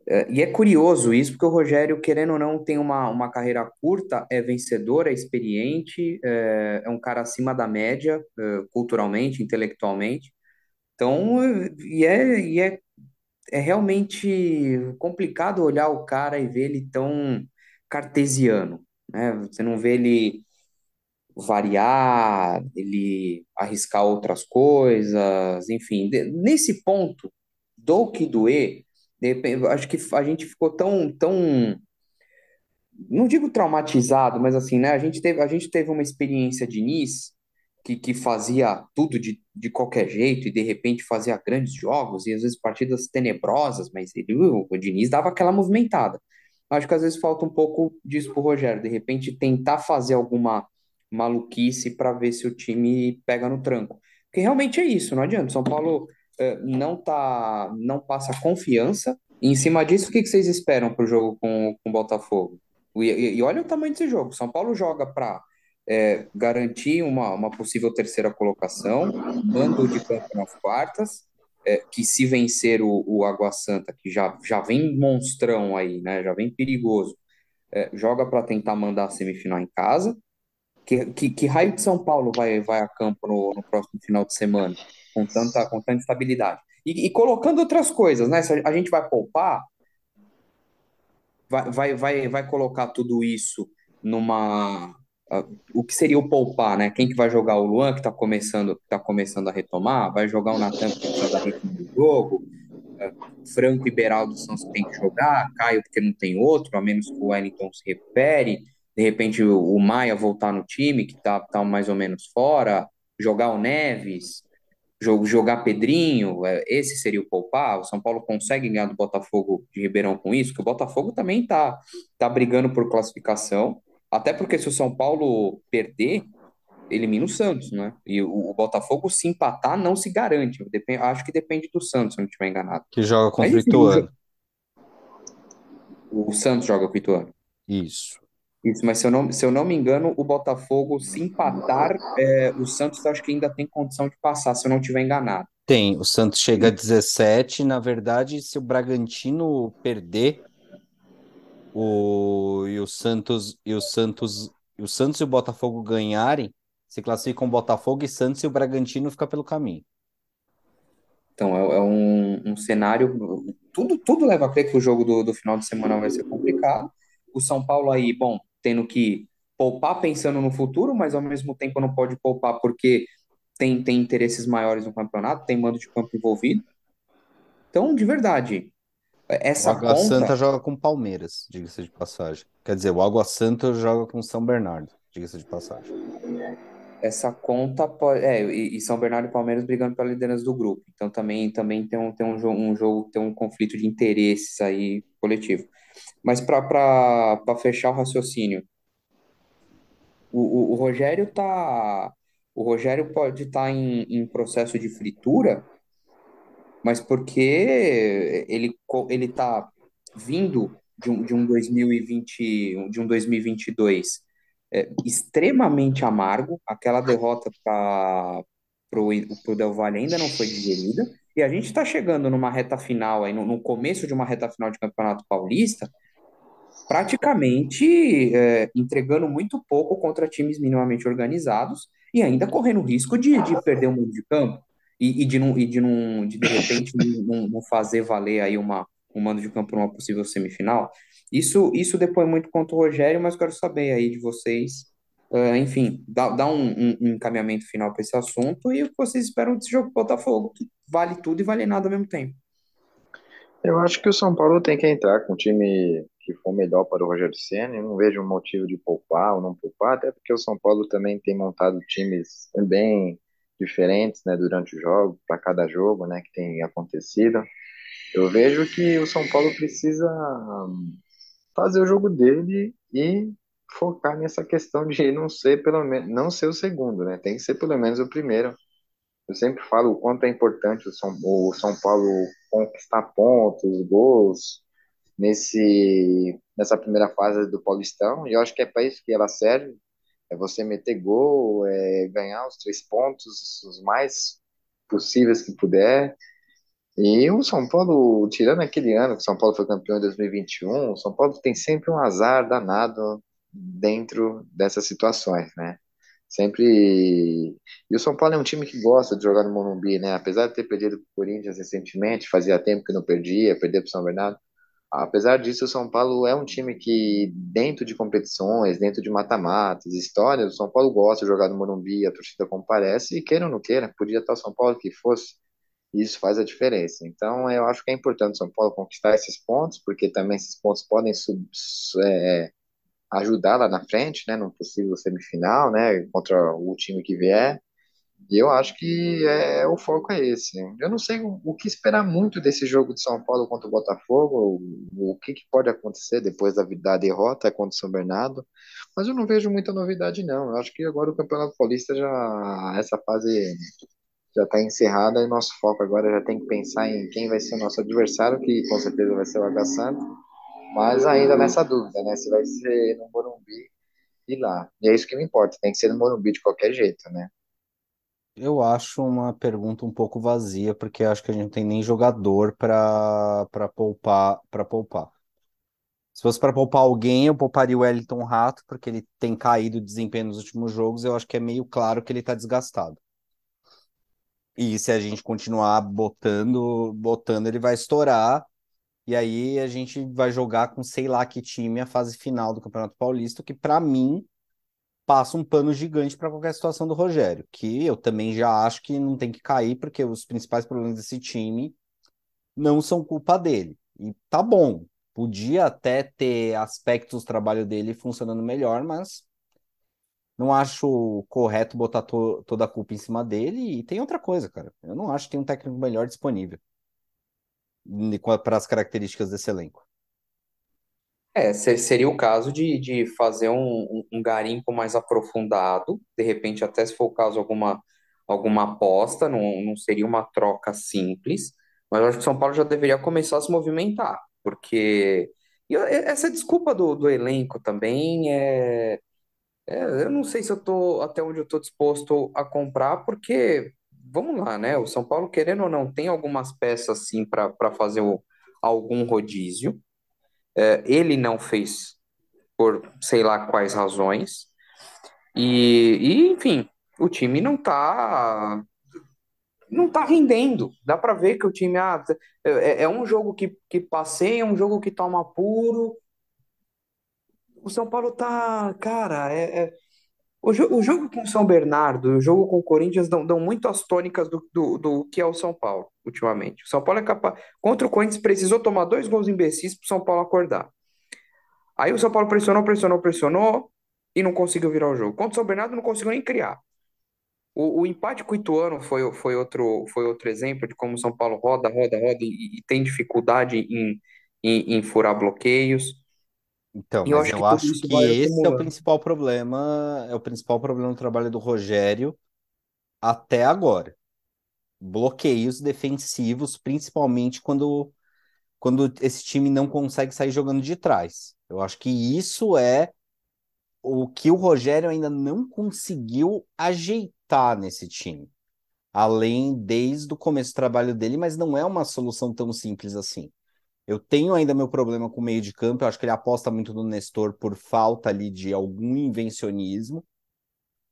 é, e é curioso isso, porque o Rogério, querendo ou não, tem uma, uma carreira curta, é vencedor, é experiente, é, é um cara acima da média, é, culturalmente, intelectualmente. Então, e é, e é, é realmente complicado olhar o cara e ver ele tão cartesiano, né? Você não vê ele variar, ele arriscar outras coisas, enfim, de, nesse ponto, do que doer, acho que a gente ficou tão, tão, não digo traumatizado, mas assim, né, a gente teve, a gente teve uma experiência de Nice, que, que fazia tudo de, de qualquer jeito e de repente fazia grandes jogos e às vezes partidas tenebrosas, mas ele, o, o Diniz dava aquela movimentada. Acho que às vezes falta um pouco disso pro Rogério, de repente tentar fazer alguma maluquice para ver se o time pega no tranco. Porque realmente é isso, não adianta. São Paulo uh, não tá, não passa confiança. E em cima disso, o que, que vocês esperam para o jogo com, com o Botafogo? E, e, e, olha o tamanho desse jogo. São Paulo joga para é, garantir uma, uma possível terceira colocação, mando de campo nas quartas, é, que se vencer o, o Água Santa, que já, já vem monstrão aí, né? Já vem perigoso, é, joga para tentar mandar a semifinal em casa. Que, que, que, raio de São Paulo vai, vai a campo no, no próximo final de semana, com tanta, com tanta estabilidade? E, e colocando outras coisas, né? Se a gente vai poupar, vai, vai, vai, vai colocar tudo isso numa. Uh, o que seria o poupar, né? Quem que vai jogar o Luan, que está começando, tá começando a retomar, vai jogar o Natan, que precisa dar ritmo do jogo, uh, Franco e Beraldo são os que tem que jogar, Caio, porque não tem outro, a menos que o Wellington se recupere, de repente o, Maia voltar no time, que tá, tá mais ou menos fora, jogar o Neves, jogar Pedrinho, é, esse seria o poupar. O São Paulo consegue ganhar do Botafogo de Ribeirão com isso, que o Botafogo também está tá brigando por classificação, até porque se o São Paulo perder, elimina o Santos, né? E o, Botafogo se empatar não se garante. Depende, acho que depende do Santos, se eu não estiver enganado. Que joga com o Ituano. O Santos joga com o Ituano. Isso. Isso, mas se eu não, se eu não me engano, o Botafogo, se empatar, é, o Santos acho que ainda tem condição de passar, se eu não estiver enganado. Tem, o Santos chega a 17. Na verdade, se o Bragantino perder, o, e o Santos e o Santos e o Santos e o Botafogo ganharem, se classificam Botafogo e Santos e o Bragantino fica pelo caminho. Então é, é um, um, cenário. Tudo, tudo leva a crer que o jogo do, do final de semana vai ser complicado. O São Paulo aí, bom, tendo que poupar pensando no futuro, mas ao mesmo tempo não pode poupar porque tem, tem interesses maiores no campeonato, tem mando de campo envolvido. Então, de verdade, essa o Água conta... Santa joga com Palmeiras, diga-se de passagem. Quer dizer, o Água Santa joga com São Bernardo, diga-se de passagem. Essa conta pode. É, e, São Bernardo e Palmeiras brigando pela liderança do grupo. Então também, também tem um, tem um, jogo, um jogo, tem um conflito de interesses aí coletivo. Mas para fechar o raciocínio, o, o, o, Rogério tá. O Rogério pode estar tá em, em processo de fritura, mas porque ele ele está vindo de um, de um 2020, de um 2022 é, extremamente amargo. Aquela derrota para o Del Valle ainda não foi digerida. E a gente está chegando numa reta final, aí, no, no, começo de uma reta final de Campeonato Paulista, praticamente é, entregando muito pouco contra times minimamente organizados e ainda correndo risco de, de perder o mundo de campo e, e, de, não, e de, não, de, de repente não, não fazer valer aí uma, um mando de campo numa possível semifinal. Isso, isso depõe muito contra o Rogério, mas quero saber aí de vocês, uh, enfim, dá, dá um, um, um encaminhamento final para esse assunto e o que vocês esperam desse jogo Botafogo, que vale tudo e vale nada ao mesmo tempo. Eu acho que o São Paulo tem que entrar com o time que for melhor para o Rogério Senna. Eu não vejo motivo de poupar ou não poupar, até porque o São Paulo também tem montado times bem diferentes, né, durante o jogo, para cada jogo, né, que tem acontecido. Eu vejo que o São Paulo precisa fazer o jogo dele e focar nessa questão de não ser pelo menos não ser o segundo, né? Tem que ser pelo menos o primeiro. Eu sempre falo o quanto é importante o São, o São Paulo conquistar pontos, gols nesse nessa primeira fase do Paulistão. E eu acho que é para isso que ela serve. É você meter gol, é ganhar os três pontos, os mais possíveis que puder e o São Paulo, tirando aquele ano que o São Paulo foi campeão em 2021, o São Paulo tem sempre um azar danado dentro dessas situações, né? Sempre. E o São Paulo é um time que gosta de jogar no Morumbi, né? Apesar de ter perdido para o Corinthians recentemente, fazia tempo que não perdia, perder para o São Bernardo. Apesar disso, o São Paulo é um time que, dentro de competições, dentro de mata-matas, histórias, o São Paulo gosta de jogar no Morumbi, a torcida comparece, e queira ou não queira, podia estar o São Paulo que fosse isso faz a diferença. Então, eu acho que é importante o São Paulo conquistar esses pontos, porque também esses pontos podem sub, é, ajudar lá na frente, né, no possível semifinal, né, contra o time que vier. E eu acho que é, o foco é esse. Eu não sei o, o, que esperar muito desse jogo de São Paulo contra o Botafogo, o, o que, que, pode acontecer depois da, da derrota contra o São Bernardo, mas eu não vejo muita novidade, não. Eu acho que agora o Campeonato Paulista já, essa fase já está encerrada e nosso foco agora já tem que pensar em quem vai ser o nosso adversário, que com certeza vai ser o Água Santa, mas ainda nessa dúvida, né? Se vai ser no Morumbi e lá. E é isso que me importa, tem que ser no Morumbi de qualquer jeito, né? Eu acho uma pergunta um pouco vazia, porque acho que a gente não tem nem jogador para para poupar para poupar. Se fosse para poupar alguém, eu pouparia o Wellington Rato, porque ele tem caído de desempenho nos últimos jogos. Eu acho que é meio claro que ele está desgastado. E se a gente continuar botando, botando, ele vai estourar. E aí a gente vai jogar com sei lá que time a fase final do Campeonato Paulista, que para mim passa um pano gigante para qualquer situação do Rogério, que eu também já acho que não tem que cair, porque os principais problemas desse time não são culpa dele. E tá bom, podia até ter aspectos do trabalho dele funcionando melhor, mas não acho correto botar to toda a culpa em cima dele. E tem outra coisa, cara. Eu não acho que tem um técnico melhor disponível para as características desse elenco. É, seria o caso de, de fazer um, um, garimpo mais aprofundado, de repente, até se for o caso, alguma, alguma aposta, não, não seria uma troca simples, mas eu acho que o São Paulo já deveria começar a se movimentar, porque e essa desculpa do, do elenco também é, é, Eu não sei se eu tô até onde eu tô disposto a comprar, porque, vamos lá, né? O São Paulo, querendo ou não, tem algumas peças sim para fazer o, algum rodízio. É, ele não fez por sei lá quais razões. E, e enfim, o time não tá não tá rendendo. Dá para ver que o time ah, é, é um jogo que, que passeia, é um jogo que toma puro. O São Paulo tá, cara, é, é... O, jo o jogo com o São Bernardo, o jogo com o Corinthians dão, dão muito as tônicas do, do, do que é o São Paulo, ultimamente. O São Paulo é capaz. Contra o Corinthians precisou tomar dois gols imbecis para o São Paulo acordar. Aí o São Paulo pressionou, pressionou, pressionou e não conseguiu virar o jogo. Contra o São Bernardo não conseguiu nem criar. O, o empate com o Ituano foi, foi, outro, foi outro exemplo de como o São Paulo roda, roda, roda e, e tem dificuldade em, em, em, furar bloqueios. Então, eu acho eu que, acho que esse é o principal problema, é o principal problema do trabalho do Rogério até agora. Bloqueios defensivos, principalmente quando, quando esse time não consegue sair jogando de trás. Eu acho que isso é o que o Rogério ainda não conseguiu ajeitar nesse time. Além desde o começo do trabalho dele, mas não é uma solução tão simples assim. Eu tenho ainda meu problema com o meio de campo, eu acho que ele aposta muito no Nestor por falta ali de algum invencionismo.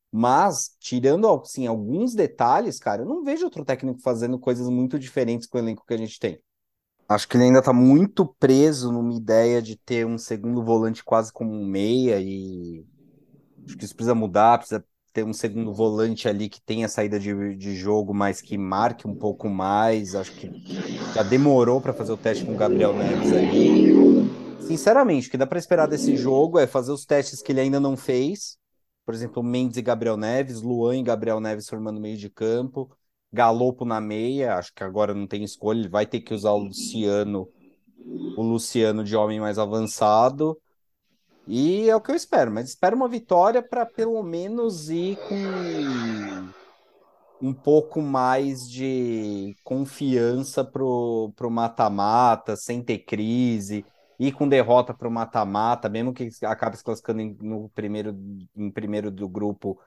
Mas, tirando assim, alguns detalhes, cara, eu não vejo outro técnico fazendo coisas muito diferentes com o elenco que a gente tem. Acho que ele ainda está muito preso numa ideia de ter um segundo volante quase como um meia e acho que isso precisa mudar, precisa ter um segundo volante ali que tenha saída de, de jogo, mas que marque um pouco mais. Acho que já demorou para fazer o teste com o Gabriel Neves ali. Sinceramente, o que dá para esperar desse jogo é fazer os testes que ele ainda não fez. Por exemplo, Mendes e Gabriel Neves, Luan e Gabriel Neves formando meio de campo. Galopo na meia, acho que agora não tem escolha, ele vai ter que usar o Luciano, o Luciano de homem mais avançado. E é o que eu espero, mas espero uma vitória para pelo menos ir com um pouco mais de confiança pro, pro mata-mata, sem ter crise, ir com derrota pro mata-mata, mesmo que acabe se classificando em, no primeiro, em primeiro do grupo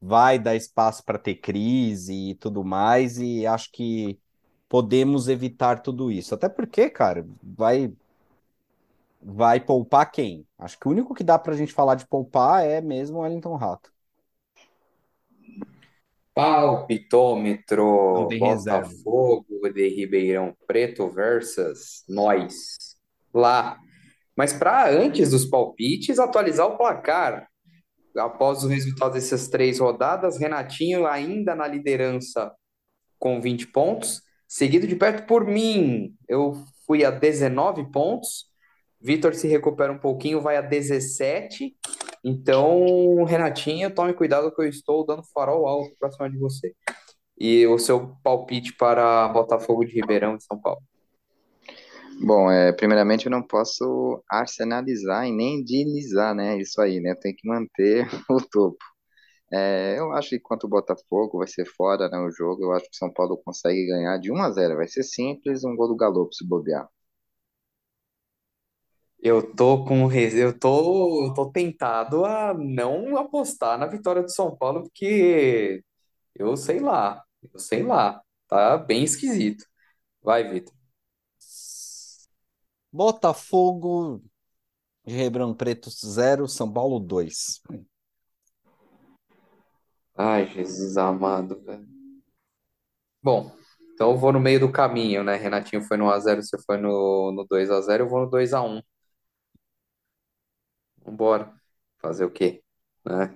vai dar espaço para ter crise e tudo mais, e acho que podemos evitar tudo isso. Até porque, cara, vai vai poupar quem? Acho que o único que dá para a gente falar de poupar é mesmo o Wellington Rato. Palpitômetro Botafogo de Ribeirão Preto versus nós lá. Mas para antes dos palpites, atualizar o placar após o resultado dessas três rodadas, Renatinho ainda na liderança com 20 pontos, seguido de perto por mim. Eu fui a 19 pontos. Vitor se recupera um pouquinho, vai a 17. Então, Renatinho, tome cuidado que eu estou dando farol alto para cima de você. E o seu palpite para Botafogo de Ribeirão de São Paulo. Bom, é, primeiramente eu não posso arsenalizar e nem dinizar, né? Isso aí, né? Tem que manter o topo. É, eu acho que quanto o Botafogo vai ser fora, né, o jogo, eu acho que São Paulo consegue ganhar de 1 a 0. Vai ser simples, um gol do Galo se bobear. Eu tô com eu tô, eu tô tentado a não apostar na vitória do São Paulo, porque Eu sei lá, eu sei lá. Tá bem esquisito. Vai, Vitor. Botafogo de Ribeirão Preto 0, São Paulo 2. Ai, Jesus amado, velho. Bom, então eu vou no meio do caminho, né? Renatinho foi no 1x0, você foi no, no 2x0, eu vou no 2x1. Vambora. Fazer o quê? Né?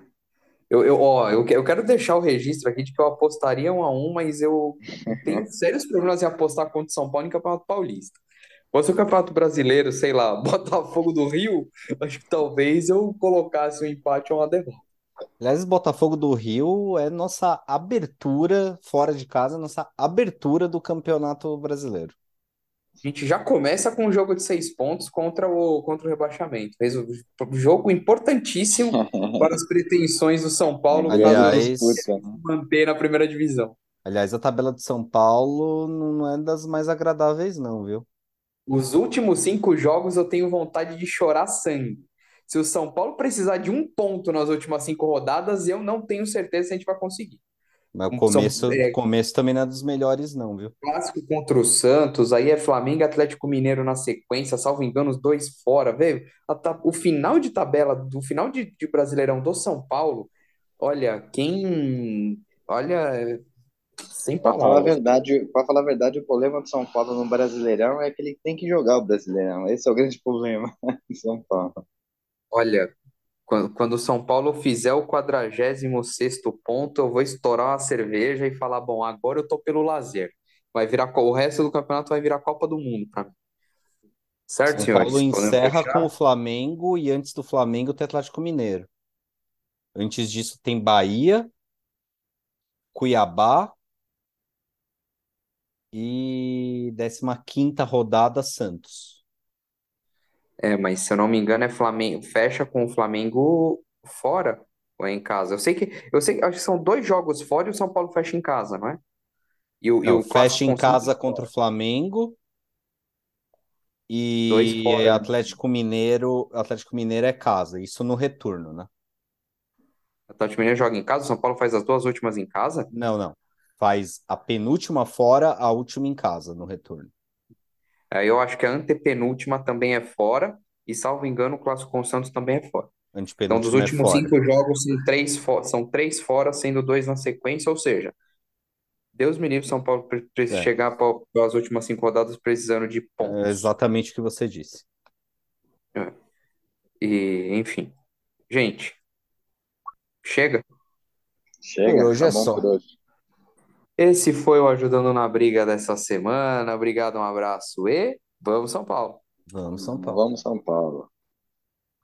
Eu, eu, ó, eu, eu quero deixar o registro aqui de que eu apostaria um a um, mas eu tenho sérios problemas em apostar contra o São Paulo em Campeonato Paulista. Se fosse o Campeonato Brasileiro, sei lá, Botafogo do Rio, acho que talvez eu colocasse um empate ou uma derrota. Aliás, Botafogo do Rio é nossa abertura fora de casa, nossa abertura do Campeonato Brasileiro. A gente já começa com um jogo de seis pontos contra o, contra o rebaixamento. Resu- Jogo importantíssimo para as pretensões do São Paulo, Aliás, disputa, né? manter na primeira divisão. aliás, a tabela de São Paulo não é das mais agradáveis, não, viu? Os últimos cinco jogos eu tenho vontade de chorar sangue. Se o São Paulo precisar de um ponto nas últimas cinco rodadas, eu não tenho certeza se a gente vai conseguir. Mas o São, começo, é, começo também não é dos melhores, não, viu? clássico contra o Santos, aí é Flamengo e Atlético Mineiro na sequência, salvo engano, os dois fora, velho. O final de tabela, do final de, de Brasileirão do São Paulo, olha, quem. Olha, sem Pra falar a palavras. verdade, para falar a verdade, o problema do São Paulo no Brasileirão é que ele tem que jogar o Brasileirão. Esse é o grande problema do São Paulo. Olha, quando, o São Paulo fizer o 46º ponto, eu vou estourar uma cerveja e falar, bom, agora eu tô pelo lazer. Vai virar, o resto do campeonato vai virar Copa do Mundo pra mim. Certo, São Paulo senhores? Encerra com o Flamengo e antes do Flamengo tem Atlético Mineiro. Antes disso tem Bahia, Cuiabá e 15ª rodada Santos. É, mas se eu não me engano, é Flamengo, fecha com o Flamengo fora ou é em casa? Eu sei que, eu sei, acho que são dois jogos fora e o São Paulo fecha em casa, não é? E o, e Não, o fecha em casa contra o Flamengo dois e fora. Atlético Mineiro, Atlético Mineiro é casa, isso no retorno, né? Atlético Mineiro joga em casa, o São Paulo faz as duas últimas em casa? Não, não. Faz a penúltima fora, a última em casa no retorno. Aí eu acho que a antepenúltima também é fora, e salvo engano, o clássico com o Santos também é fora. Então, dos é últimos fora. cinco jogos, são três, são três fora, sendo dois na sequência, ou seja, Deus me livre, São Paulo pre- pre- É, chegar para as últimas cinco rodadas precisando de é pontos. exatamente o que você disse. É. E, enfim. Gente, chega. Chega, hoje tá é bom só. por hoje. Esse foi o Ajudando na Briga dessa semana. Obrigado, um abraço e vamos, São Paulo! Vamos, São Paulo. Vamos, São Paulo.